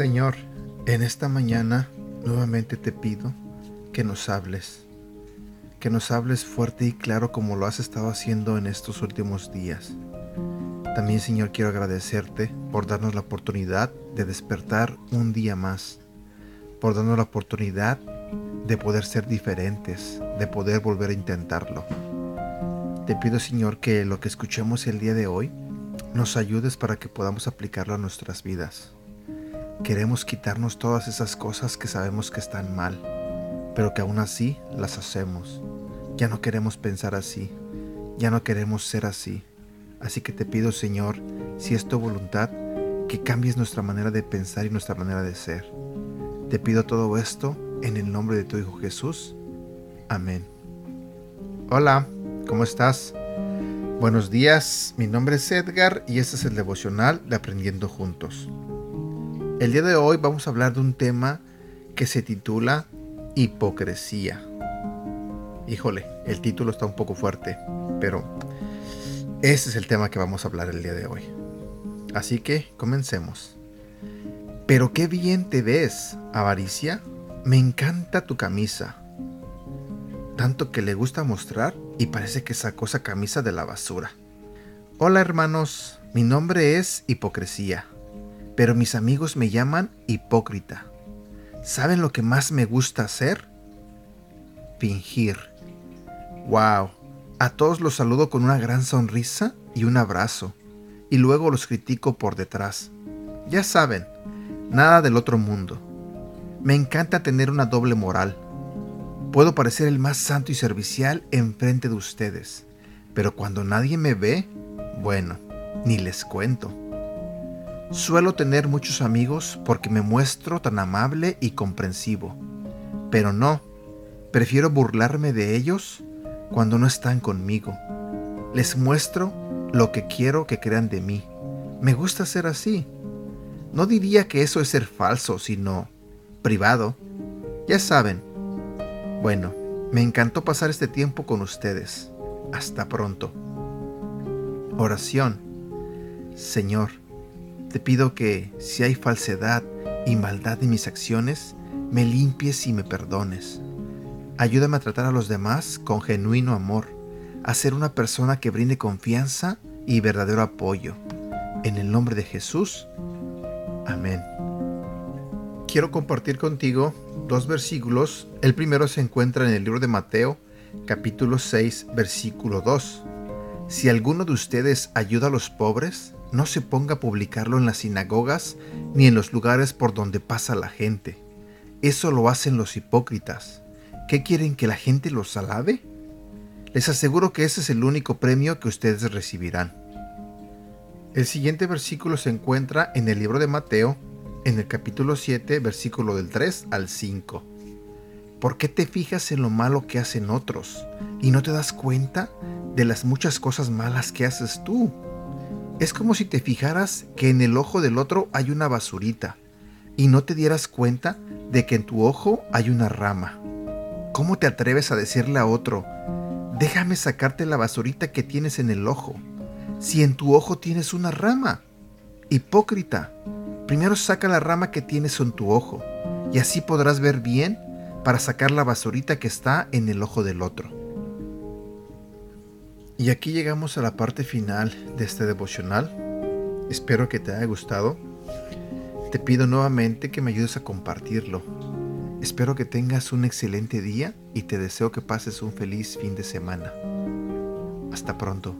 Señor, en esta mañana nuevamente te pido que nos hables, que nos hables fuerte y claro como lo has estado haciendo en estos últimos días. También Señor quiero agradecerte por darnos la oportunidad de despertar un día más, por darnos la oportunidad de poder ser diferentes, de poder volver a intentarlo. Te pido Señor que lo que escuchemos el día de hoy nos ayudes para que podamos aplicarlo a nuestras vidas. Queremos quitarnos todas esas cosas que sabemos que están mal, pero que aún así las hacemos. Ya no queremos pensar así, ya no queremos ser así. Así que te pido, Señor, si es tu voluntad, que cambies nuestra manera de pensar y nuestra manera de ser. Te pido todo esto en el nombre de tu Hijo Jesús. Amén. Hola, ¿cómo estás? Buenos días, mi nombre es Edgar y este es el devocional de Aprendiendo Juntos. El día de hoy vamos a hablar de un tema que se titula Hipocresía. Híjole, el título está un poco fuerte, pero ese es el tema que vamos a hablar el día de hoy. Así que comencemos. Pero qué bien te ves, avaricia. Me encanta tu camisa. Tanto que le gusta mostrar y parece que sacó esa camisa de la basura. Hola hermanos, mi nombre es Hipocresía pero mis amigos me llaman hipócrita. ¿Saben lo que más me gusta hacer? Fingir. ¡Wow! A todos los saludo con una gran sonrisa y un abrazo, y luego los critico por detrás. Ya saben, nada del otro mundo. Me encanta tener una doble moral. Puedo parecer el más santo y servicial enfrente de ustedes, pero cuando nadie me ve, bueno, ni les cuento. Suelo tener muchos amigos porque me muestro tan amable y comprensivo, pero no, prefiero burlarme de ellos cuando no están conmigo. Les muestro lo que quiero que crean de mí. Me gusta ser así. No diría que eso es ser falso, sino privado. Ya saben. Bueno, me encantó pasar este tiempo con ustedes. Hasta pronto. Oración. Señor, te pido que, si hay falsedad y maldad en mis acciones, me limpies y me perdones. Ayúdame a tratar a los demás con genuino amor, a ser una persona que brinde confianza y verdadero apoyo. En el nombre de Jesús. Amén. Quiero compartir contigo dos versículos. El primero se encuentra en el libro de Mateo, capítulo 6, versículo 2. Si alguno de ustedes ayuda a los pobres, no se ponga a publicarlo en las sinagogas ni en los lugares por donde pasa la gente. Eso lo hacen los hipócritas. ¿Qué quieren que la gente los alabe? Les aseguro que ese es el único premio que ustedes recibirán. El siguiente versículo se encuentra en el libro de Mateo, en el capítulo 7, versículo del 3 al 5. ¿Por qué te fijas en lo malo que hacen otros y no te das cuenta de las muchas cosas malas que haces tú? Es como si te fijaras que en el ojo del otro hay una basurita y no te dieras cuenta de que en tu ojo hay una rama. ¿Cómo te atreves a decirle a otro, déjame sacarte la basurita que tienes en el ojo, si en tu ojo tienes una rama? Hipócrita, primero saca la rama que tienes en tu ojo y así podrás ver bien para sacar la basurita que está en el ojo del otro. Y aquí llegamos a la parte final de este devocional. Espero que te haya gustado. Te pido nuevamente que me ayudes a compartirlo. Espero que tengas un excelente día y te deseo que pases un feliz fin de semana. Hasta pronto.